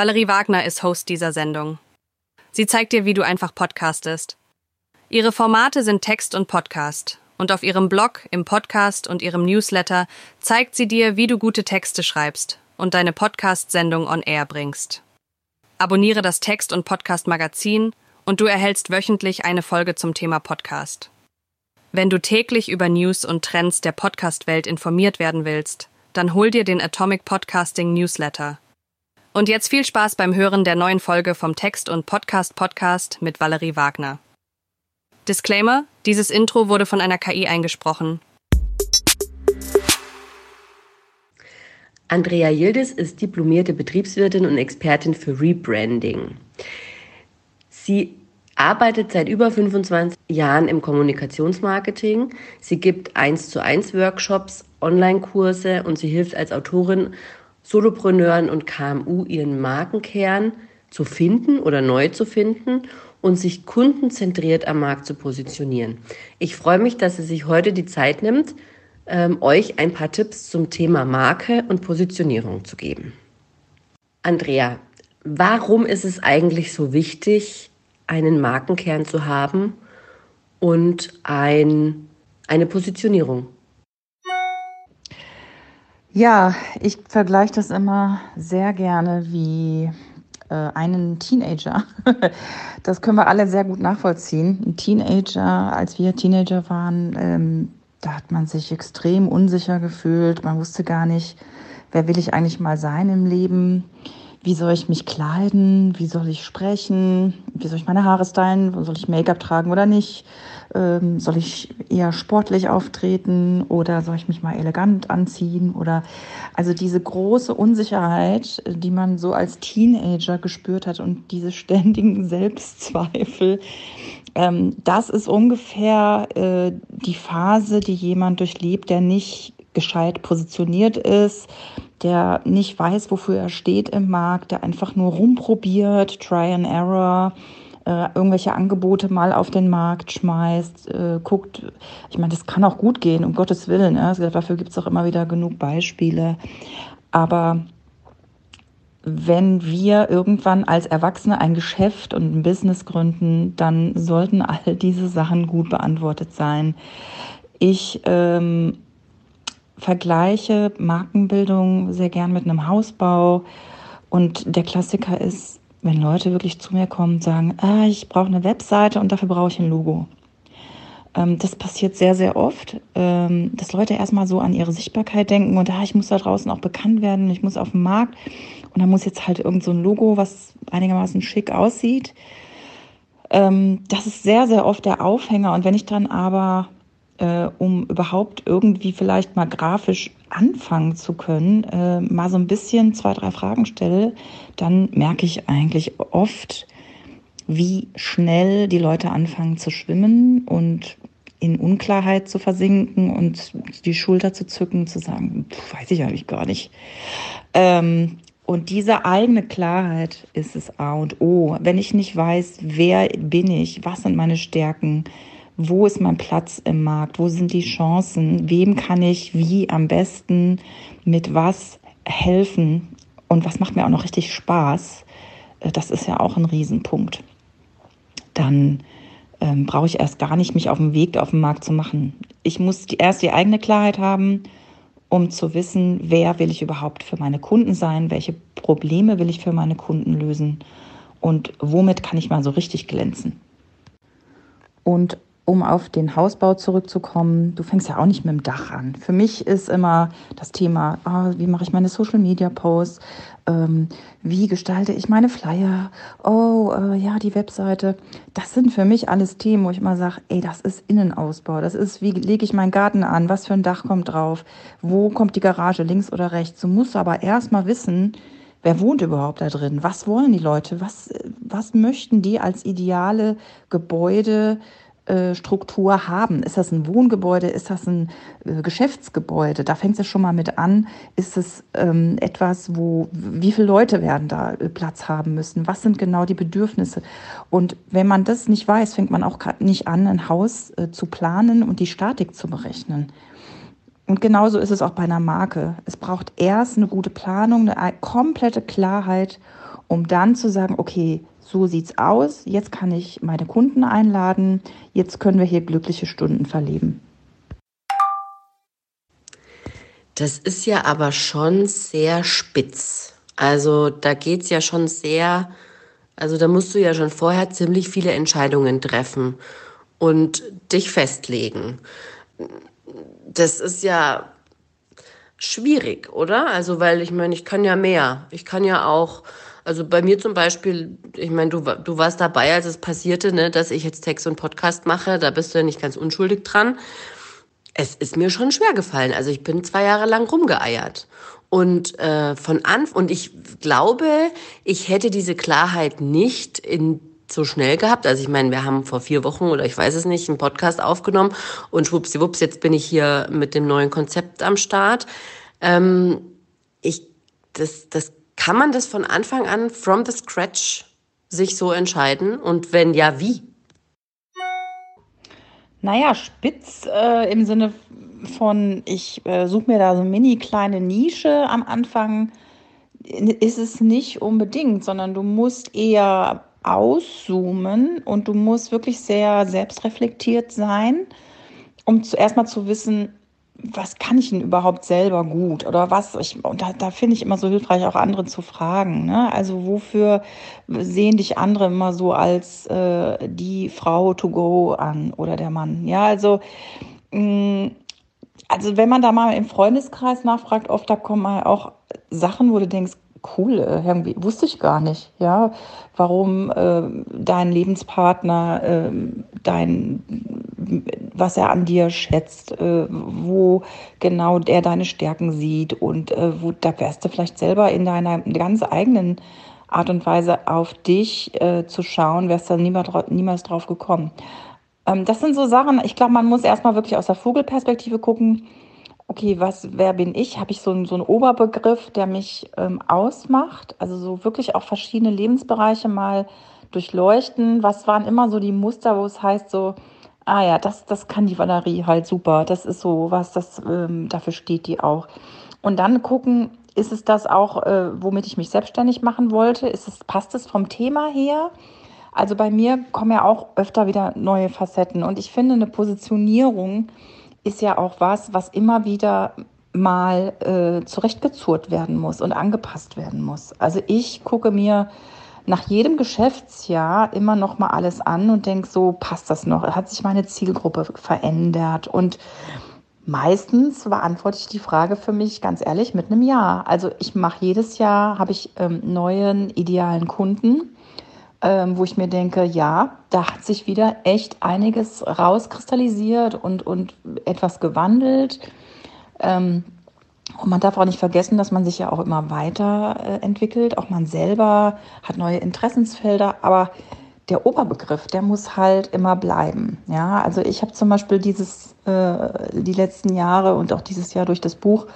Valerie Wagner ist Host dieser Sendung. Sie zeigt dir, wie du einfach podcastest. Ihre Formate sind Text und Podcast. Und auf ihrem Blog, im Podcast und ihrem Newsletter zeigt sie dir, wie du gute Texte schreibst und deine Podcast-Sendung on Air bringst. Abonniere das Text- und Podcast-Magazin und du erhältst wöchentlich eine Folge zum Thema Podcast. Wenn du täglich über News und Trends der Podcast-Welt informiert werden willst, dann hol dir den Atomic Podcasting Newsletter. Und jetzt viel Spaß beim Hören der neuen Folge vom Text- und Podcast-Podcast mit Valerie Wagner. Disclaimer: Dieses Intro wurde von einer KI eingesprochen. Andrea Yildiz ist diplomierte Betriebswirtin und Expertin für Rebranding. Sie arbeitet seit über 25 Jahren im Kommunikationsmarketing. Sie gibt 1 zu 1 Workshops, Online-Kurse und sie hilft als Autorin Solopreneuren und KMU ihren Markenkern zu finden oder neu zu finden und sich kundenzentriert am Markt zu positionieren. Ich freue mich, dass sie sich heute die Zeit nimmt, ähm, euch ein paar Tipps zum Thema Marke und Positionierung zu geben. Andrea, warum ist es eigentlich so wichtig, einen Markenkern zu haben und ein, eine Positionierung? Ja, ich vergleiche das immer sehr gerne wie äh, einen Teenager. Das können wir alle sehr gut nachvollziehen. Ein Teenager, als wir Teenager waren, ähm, da hat man sich extrem unsicher gefühlt. Man wusste gar nicht, wer will ich eigentlich mal sein im Leben? Wie soll ich mich kleiden? Wie soll ich sprechen? Wie soll ich meine Haare stylen? Soll ich Make-up tragen oder nicht? Ähm, soll ich eher sportlich auftreten oder soll ich mich mal elegant anziehen? Oder also diese große Unsicherheit, die man so als Teenager gespürt hat und diese ständigen Selbstzweifel, ähm, das ist ungefähr äh, die Phase, die jemand durchlebt, der nicht gescheit positioniert ist, der nicht weiß, wofür er steht im Markt, der einfach nur rumprobiert, Try and Error äh, irgendwelche Angebote mal auf den Markt schmeißt, äh, guckt, ich meine, das kann auch gut gehen, um Gottes Willen. Ja? Also dafür gibt es auch immer wieder genug Beispiele. Aber wenn wir irgendwann als Erwachsene ein Geschäft und ein Business gründen, dann sollten all diese Sachen gut beantwortet sein. Ich ähm, vergleiche Markenbildung sehr gern mit einem Hausbau. Und der Klassiker ist, wenn Leute wirklich zu mir kommen und sagen, ah, ich brauche eine Webseite und dafür brauche ich ein Logo. Ähm, das passiert sehr, sehr oft, ähm, dass Leute erstmal so an ihre Sichtbarkeit denken und ah, ich muss da draußen auch bekannt werden, ich muss auf den Markt und da muss jetzt halt irgend so ein Logo, was einigermaßen schick aussieht. Ähm, das ist sehr, sehr oft der Aufhänger und wenn ich dann aber äh, um überhaupt irgendwie vielleicht mal grafisch anfangen zu können, äh, mal so ein bisschen zwei, drei Fragen stelle, dann merke ich eigentlich oft, wie schnell die Leute anfangen zu schwimmen und in Unklarheit zu versinken und die Schulter zu zücken, zu sagen, weiß ich eigentlich gar nicht. Ähm, und diese eigene Klarheit ist es A und O. Wenn ich nicht weiß, wer bin ich, was sind meine Stärken, wo ist mein Platz im Markt, wo sind die Chancen, wem kann ich wie am besten mit was helfen und was macht mir auch noch richtig Spaß, äh, das ist ja auch ein Riesenpunkt. Dann ähm, brauche ich erst gar nicht, mich auf den Weg auf den Markt zu machen. Ich muss die, erst die eigene Klarheit haben, um zu wissen, wer will ich überhaupt für meine Kunden sein, welche Probleme will ich für meine Kunden lösen und womit kann ich mal so richtig glänzen. Und um auf den Hausbau zurückzukommen, du fängst ja auch nicht mit dem Dach an. Für mich ist immer das Thema, oh, wie mache ich meine Social-Media-Posts, ähm, wie gestalte ich meine Flyer, oh äh, ja, die Webseite. Das sind für mich alles Themen, wo ich immer sage, ey, das ist Innenausbau, das ist, wie lege ich meinen Garten an, was für ein Dach kommt drauf, wo kommt die Garage, links oder rechts. Du musst aber erstmal wissen, Wer wohnt überhaupt da drin? Was wollen die Leute? Was, was möchten die als ideale Gebäude Struktur haben. Ist das ein Wohngebäude? Ist das ein äh, Geschäftsgebäude? Da fängt es schon mal mit an. Ist es ähm, etwas, wo, wie viele Leute werden da äh, Platz haben müssen? Was sind genau die Bedürfnisse? Und wenn man das nicht weiß, fängt man auch nicht an, ein Haus äh, zu planen und die Statik zu berechnen. Und genauso ist es auch bei einer Marke. Es braucht erst eine gute Planung, eine komplette Klarheit, um dann zu sagen, okay, so sieht's aus, jetzt kann ich meine Kunden einladen, jetzt können wir hier glückliche Stunden verleben. Das ist ja aber schon sehr spitz. Also da geht's ja schon sehr, also da musst du ja schon vorher ziemlich viele Entscheidungen treffen und dich festlegen das ist ja schwierig, oder? Also, weil ich meine, ich kann ja mehr. Ich kann ja auch, also bei mir zum Beispiel, ich meine, du, du warst dabei, als es passierte, ne, dass ich jetzt Text und Podcast mache, da bist du ja nicht ganz unschuldig dran. Es ist mir schon schwer gefallen. Also ich bin zwei Jahre lang rumgeeiert. Und äh, von Anfang, und ich glaube, ich hätte diese Klarheit nicht in so schnell gehabt. Also ich meine, wir haben vor vier Wochen oder ich weiß es nicht, einen Podcast aufgenommen und schwuppsiwupps, jetzt bin ich hier mit dem neuen Konzept am Start. Ähm, ich, das, das, kann man das von Anfang an from the scratch sich so entscheiden? Und wenn ja, wie? Naja, spitz äh, im Sinne von, ich äh, suche mir da so eine mini kleine Nische am Anfang, ist es nicht unbedingt, sondern du musst eher auszoomen und du musst wirklich sehr selbstreflektiert sein, um zuerst mal zu wissen, was kann ich denn überhaupt selber gut oder was ich und da, da finde ich immer so hilfreich auch andere zu fragen ne? also wofür sehen dich andere immer so als äh, die Frau to go an oder der Mann ja also mh, mm, also wenn man da mal im Freundeskreis nachfragt oft da kommen auch Sachen wo du denkst cool, äh, irgendwie wusste ich gar nicht, ja, warum äh, dein Lebenspartner, äh, dein, was er an dir schätzt, äh, wo genau der deine Stärken sieht und äh, wo da wärst du vielleicht selber in deiner ganz eigenen Art und Weise auf dich äh, zu schauen, wärst du niemals, drauf gekommen. Ähm, das sind so Sachen, ich glaube, man muss erstmal wirklich aus der Vogelperspektive gucken, okay, was, wer bin ich? Habe ich so einen, so einen Oberbegriff, der mich ähm, ausmacht? Also so wirklich auch verschiedene Lebensbereiche mal durchleuchten. Was waren immer so die Muster, wo es heißt so, ah ja, das, das kann die Valerie halt super. Das ist so was, das, ähm, dafür steht die auch. Und dann gucken, ist es das auch, äh, womit ich mich selbstständig machen wollte? Ist es, passt es vom Thema her? Also bei mir kommen ja auch öfter wieder neue Facetten. Und ich finde eine Positionierung, ist ja auch was, was immer wieder mal äh, zurechtgezurrt werden muss und angepasst werden muss. Also ich gucke mir nach jedem Geschäftsjahr immer noch mal alles an und denke so, passt das noch? Hat sich meine Zielgruppe verändert? Und meistens beantworte ich die Frage für mich ganz ehrlich mit einem Ja. Also ich mache jedes Jahr, habe ich ähm, neuen idealen Kunden ähm, wo ich mir denke, ja, da hat sich wieder echt einiges rauskristallisiert und, und etwas gewandelt. Ähm, und man darf auch nicht vergessen, dass man sich ja auch immer weiterentwickelt. Auch man selber hat neue Interessensfelder, aber der Oberbegriff, der muss halt immer bleiben. Ja, also ich habe zum Beispiel dieses, äh, die letzten Jahre und auch dieses Jahr durch das Buch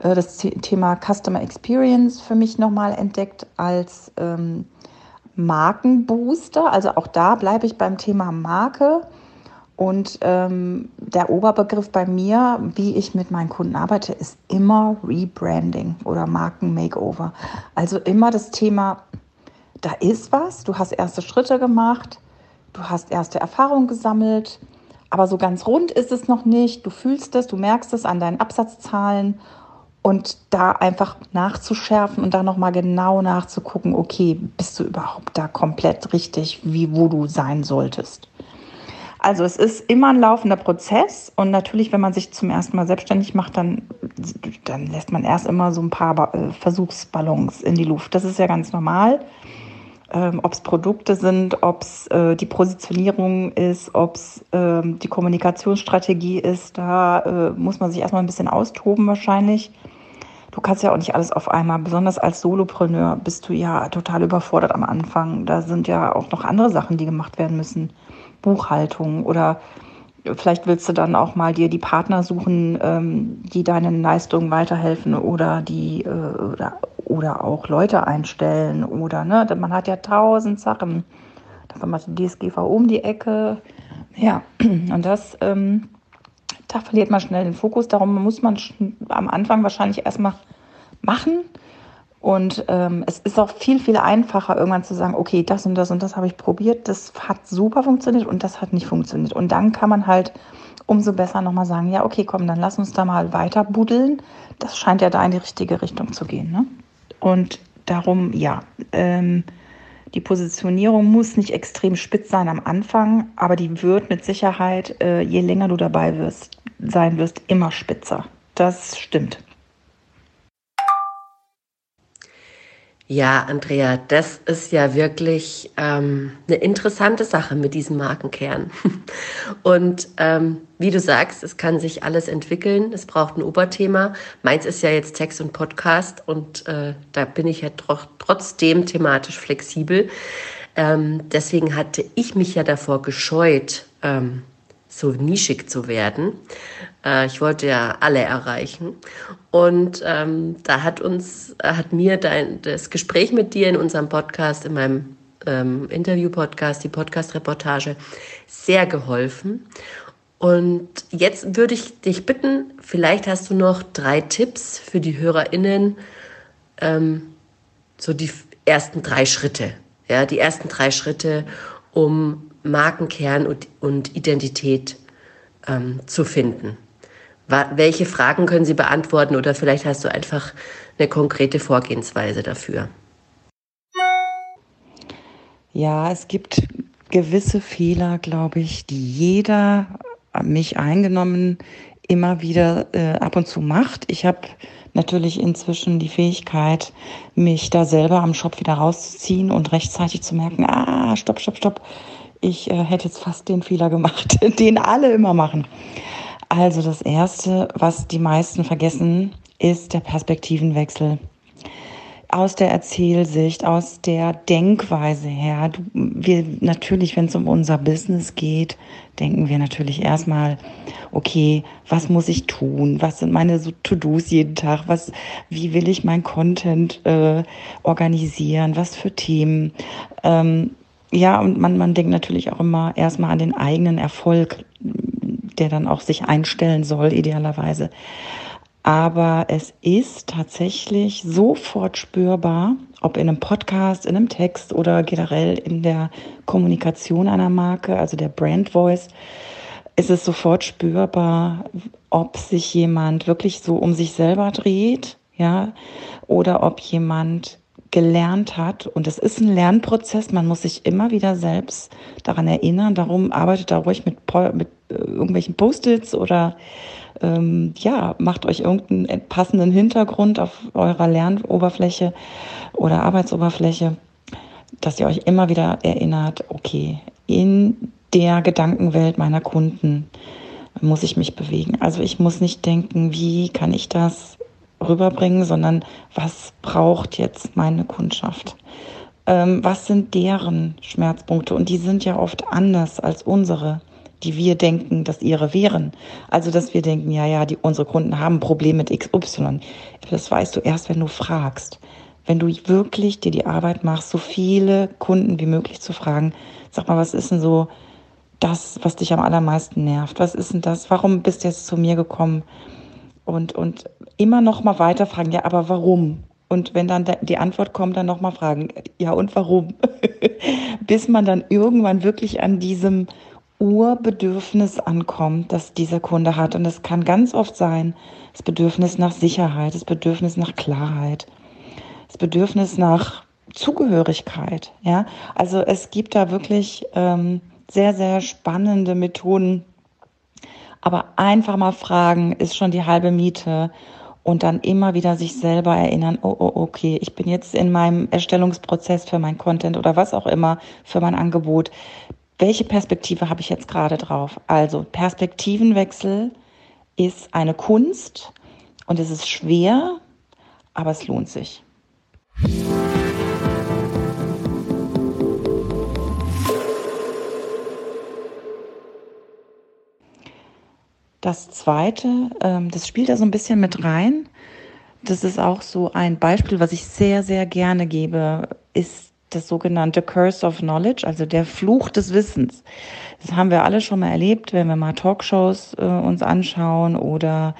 äh, das Thema Customer Experience für mich nochmal entdeckt als ähm, Markenbooster. Also auch da bleibe ich beim Thema Marke. Und ähm, der Oberbegriff bei mir, wie ich mit meinen Kunden arbeite, ist immer Rebranding oder Marken-Makeover. Also immer das Thema, da ist was, du hast erste Schritte gemacht, du hast erste Erfahrungen gesammelt, aber so ganz rund ist es noch nicht. Du fühlst es, du merkst es an deinen Absatzzahlen und da einfach nachzuschärfen und da nochmal genau nachzugucken, okay, bist du überhaupt da komplett richtig, wie wo du sein solltest. Also es ist immer ein laufender Prozess und natürlich, wenn man sich zum ersten Mal selbstständig macht, dann, dann lässt man erst immer so ein paar äh, Versuchsballons in die Luft. Das ist ja ganz normal. Ähm, ob es Produkte sind, ob es äh, die Positionierung ist, ob es äh, die Kommunikationsstrategie ist, da äh, muss man sich erstmal ein bisschen austoben wahrscheinlich du kannst ja auch nicht alles auf einmal. Besonders als Solopreneur bist du ja total überfordert am Anfang. Da sind ja auch noch andere Sachen, die gemacht werden müssen. Buchhaltung oder vielleicht willst du dann auch mal dir die Partner suchen, ähm, die deinen Leistungen weiterhelfen oder die äh, oder, oder auch Leute einstellen oder ne, man hat ja tausend Sachen. Da kommt die DSGV um die Ecke. Ja, und das ähm, da verliert man schnell den Fokus. Darum muss man am Anfang wahrscheinlich erstmal machen. Und ähm, es ist auch viel, viel einfacher, irgendwann zu sagen, okay, das und das und das habe ich probiert, das hat super funktioniert und das hat nicht funktioniert. Und dann kann man halt umso besser nochmal sagen, ja, okay, komm, dann lass uns da mal weiter buddeln. Das scheint ja da in die richtige Richtung zu gehen. Ne? Und darum, ja, ähm, die Positionierung muss nicht extrem spitz sein am Anfang, aber die wird mit Sicherheit, äh, je länger du dabei wirst, sein wirst, immer spitzer. Das stimmt. Ja, Andrea, das ist ja wirklich ähm, eine interessante Sache mit diesem Markenkern. Und ähm, wie du sagst, es kann sich alles entwickeln. Es braucht ein Oberthema. Meins ist ja jetzt Text und Podcast und äh, da bin ich ja tr trotzdem thematisch flexibel. Ähm, deswegen hatte ich mich ja davor gescheut, ähm, so nischig zu werden. Äh, ich wollte ja alle erreichen. Und ähm, da hat uns, hat mir dein, das Gespräch mit dir in unserem Podcast, in meinem ähm, Interview-Podcast, die Podcast-Reportage, sehr geholfen. Und jetzt würde ich dich bitten, vielleicht hast du noch drei Tipps für die HörerInnen, ähm, so die ersten drei Schritte. Ja, die ersten drei Schritte, um Markenkern und, und Identität ähm, zu finden. Welche Fragen können Sie beantworten oder vielleicht hast du einfach eine konkrete Vorgehensweise dafür? Ja, es gibt gewisse Fehler, glaube ich, die jeder, mich eingenommen, immer wieder äh, ab und zu macht. Ich habe natürlich inzwischen die Fähigkeit, mich da selber am Shop wieder rauszuziehen und rechtzeitig zu merken, ah, stopp, stopp, stopp. Ich äh, hätte jetzt fast den Fehler gemacht, den alle immer machen. Also das Erste, was die meisten vergessen, ist der Perspektivenwechsel. Aus der Erzählsicht, aus der Denkweise her. Du, wir natürlich, wenn es um unser Business geht, denken wir natürlich erstmal, okay, was muss ich tun? Was sind meine To-Dos jeden Tag? Was, wie will ich mein Content äh, organisieren? Was für Themen? Ähm, ja, und man, man denkt natürlich auch immer erstmal an den eigenen Erfolg der dann auch sich einstellen soll, idealerweise. Aber es ist tatsächlich sofort spürbar, ob in einem Podcast, in einem Text oder generell in der Kommunikation einer Marke, also der Brand Voice, ist es sofort spürbar, ob sich jemand wirklich so um sich selber dreht, ja, oder ob jemand gelernt hat. Und es ist ein Lernprozess. Man muss sich immer wieder selbst daran erinnern. Darum arbeitet da ruhig mit, mit äh, irgendwelchen Post-its oder ähm, ja, macht euch irgendeinen passenden Hintergrund auf eurer Lernoberfläche oder Arbeitsoberfläche, dass ihr euch immer wieder erinnert, okay, in der Gedankenwelt meiner Kunden muss ich mich bewegen. Also ich muss nicht denken, wie kann ich das rüberbringen, sondern was braucht jetzt meine Kundschaft? Ähm, was sind deren Schmerzpunkte? Und die sind ja oft anders als unsere, die wir denken, dass ihre wären. Also, dass wir denken, ja, ja, die, unsere Kunden haben Probleme mit XY. Das weißt du erst, wenn du fragst. Wenn du wirklich dir die Arbeit machst, so viele Kunden wie möglich zu fragen, sag mal, was ist denn so das, was dich am allermeisten nervt? Was ist denn das? Warum bist du jetzt zu mir gekommen? Und, und immer noch mal weiter fragen, ja, aber warum? Und wenn dann die Antwort kommt, dann noch mal fragen, ja, und warum? Bis man dann irgendwann wirklich an diesem Urbedürfnis ankommt, das dieser Kunde hat. Und das kann ganz oft sein, das Bedürfnis nach Sicherheit, das Bedürfnis nach Klarheit, das Bedürfnis nach Zugehörigkeit. Ja, also es gibt da wirklich ähm, sehr, sehr spannende Methoden, aber einfach mal fragen ist schon die halbe Miete und dann immer wieder sich selber erinnern, oh, oh, okay, ich bin jetzt in meinem Erstellungsprozess für mein Content oder was auch immer, für mein Angebot. Welche Perspektive habe ich jetzt gerade drauf? Also Perspektivenwechsel ist eine Kunst und es ist schwer, aber es lohnt sich. Das zweite, ähm, das spielt da so ein bisschen mit rein. Das ist auch so ein Beispiel, was ich sehr, sehr gerne gebe, ist das sogenannte Curse of Knowledge, also der Fluch des Wissens. Das haben wir alle schon mal erlebt, wenn wir mal Talkshows äh, uns anschauen oder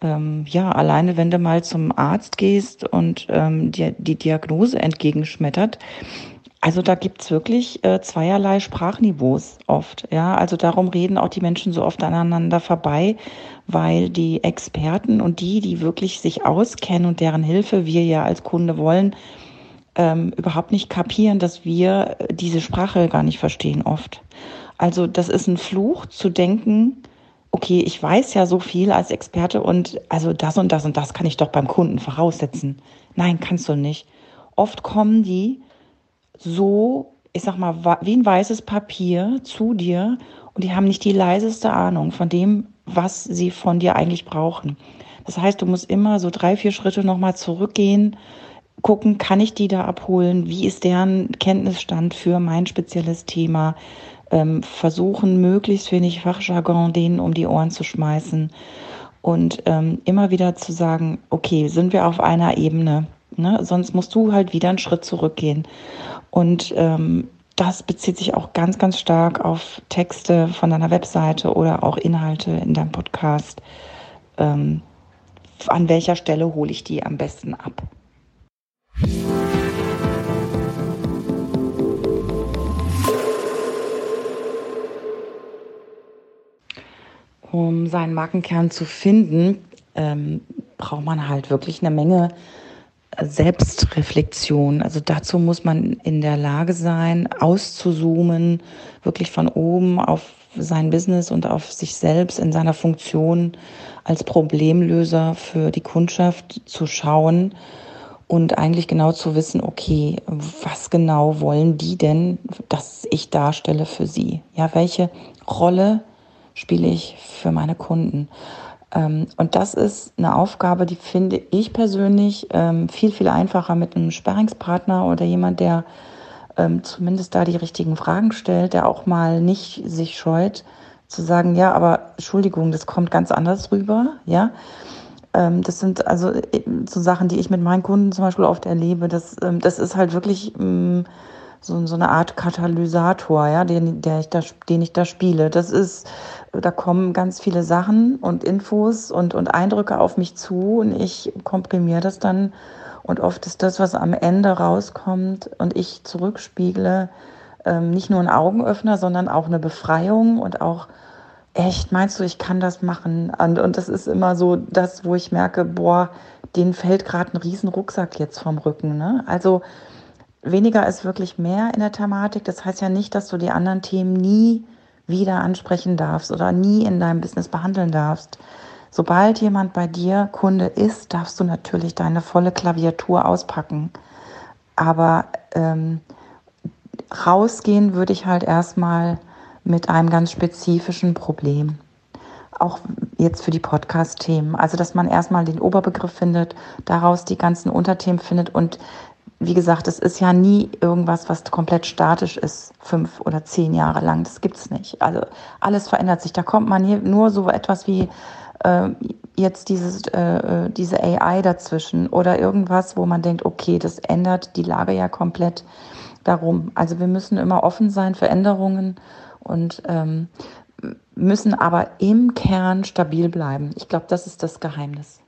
ähm, ja, alleine wenn du mal zum Arzt gehst und ähm, dir die Diagnose entgegenschmettert. Also da gibt's wirklich äh, zweierlei Sprachniveaus oft. Ja, also darum reden auch die Menschen so oft aneinander vorbei, weil die Experten und die, die wirklich sich auskennen und deren Hilfe wir ja als Kunde wollen, ähm, überhaupt nicht kapieren, dass wir diese Sprache gar nicht verstehen oft. Also das ist ein Fluch zu denken, okay, ich weiß ja so viel als Experte und also das und das und das kann ich doch beim Kunden voraussetzen. Nein, kannst du nicht. Oft kommen die so, ich sag mal, wie ein weißes Papier zu dir und die haben nicht die leiseste Ahnung von dem, was sie von dir eigentlich brauchen. Das heißt, du musst immer so drei, vier Schritte nochmal zurückgehen, gucken, kann ich die da abholen? Wie ist deren Kenntnisstand für mein spezielles Thema? Ähm, versuchen, möglichst wenig Fachjargon denen um die Ohren zu schmeißen und ähm, immer wieder zu sagen, okay, sind wir auf einer Ebene? Ne? Sonst musst du halt wieder einen Schritt zurückgehen. Und ähm, das bezieht sich auch ganz, ganz stark auf Texte von deiner Webseite oder auch Inhalte in deinem Podcast. Ähm, an welcher Stelle hole ich die am besten ab? Um seinen Markenkern zu finden, ähm, braucht man halt wirklich eine Menge Selbstreflexion. Also dazu muss man in der Lage sein, auszuzoomen, wirklich von oben auf sein Business und auf sich selbst in seiner Funktion als Problemlöser für die Kundschaft zu schauen und eigentlich genau zu wissen, okay, was genau wollen die denn, dass ich darstelle für sie? Ja, welche Rolle spiele ich für meine Kunden? Ähm, und das ist eine Aufgabe, die finde ich persönlich ähm, viel, viel einfacher mit einem Sparringspartner oder jemand, der ähm, zumindest da die richtigen Fragen stellt, der auch mal nicht sich scheut zu sagen, ja, aber Entschuldigung, das kommt ganz anders rüber, ja. Das sind also äh, so Sachen, die ich mit meinen Kunden zum Beispiel oft erlebe. Das, das ist halt wirklich ähm, so, so eine Art Katalysator, ja, den, der ich da, den ich da spiele. Das ist, da kommen ganz viele Sachen und Infos und, und Eindrücke auf mich zu und ich komprimiere das dann. Und oft ist das, was am Ende rauskommt und ich zurückspiegle, nicht nur ein Augenöffner, sondern auch eine Befreiung und auch echt, meinst du, ich kann das machen? Und, und das ist immer so das, wo ich merke, boah, denen fällt gerade ein riesen Rucksack jetzt vom Rücken. Ne? Also weniger ist wirklich mehr in der Thematik. Das heißt ja nicht, dass du die anderen Themen nie wieder ansprechen darfst oder nie in deinem Business behandeln darfst. Sobald jemand bei dir Kunde ist, darfst du natürlich deine volle Klaviatur auspacken. Aber ähm, rausgehen würde ich halt erstmal mit einem ganz spezifischen Problem. Auch jetzt für die Podcast-Themen. Also, dass man erstmal den Oberbegriff findet, daraus die ganzen Unterthemen findet und wie gesagt, es ist ja nie irgendwas, was komplett statisch ist, fünf oder zehn Jahre lang. Das gibt's nicht. Also alles verändert sich. Da kommt man hier nur so etwas wie äh, jetzt dieses, äh, äh diese AI dazwischen oder irgendwas, wo man denkt, okay, das ändert die Lage ja komplett darum. Also wir müssen immer offen sein für Änderungen und ähm, müssen aber im Kern stabil bleiben. Ich glaube, das ist das Geheimnis.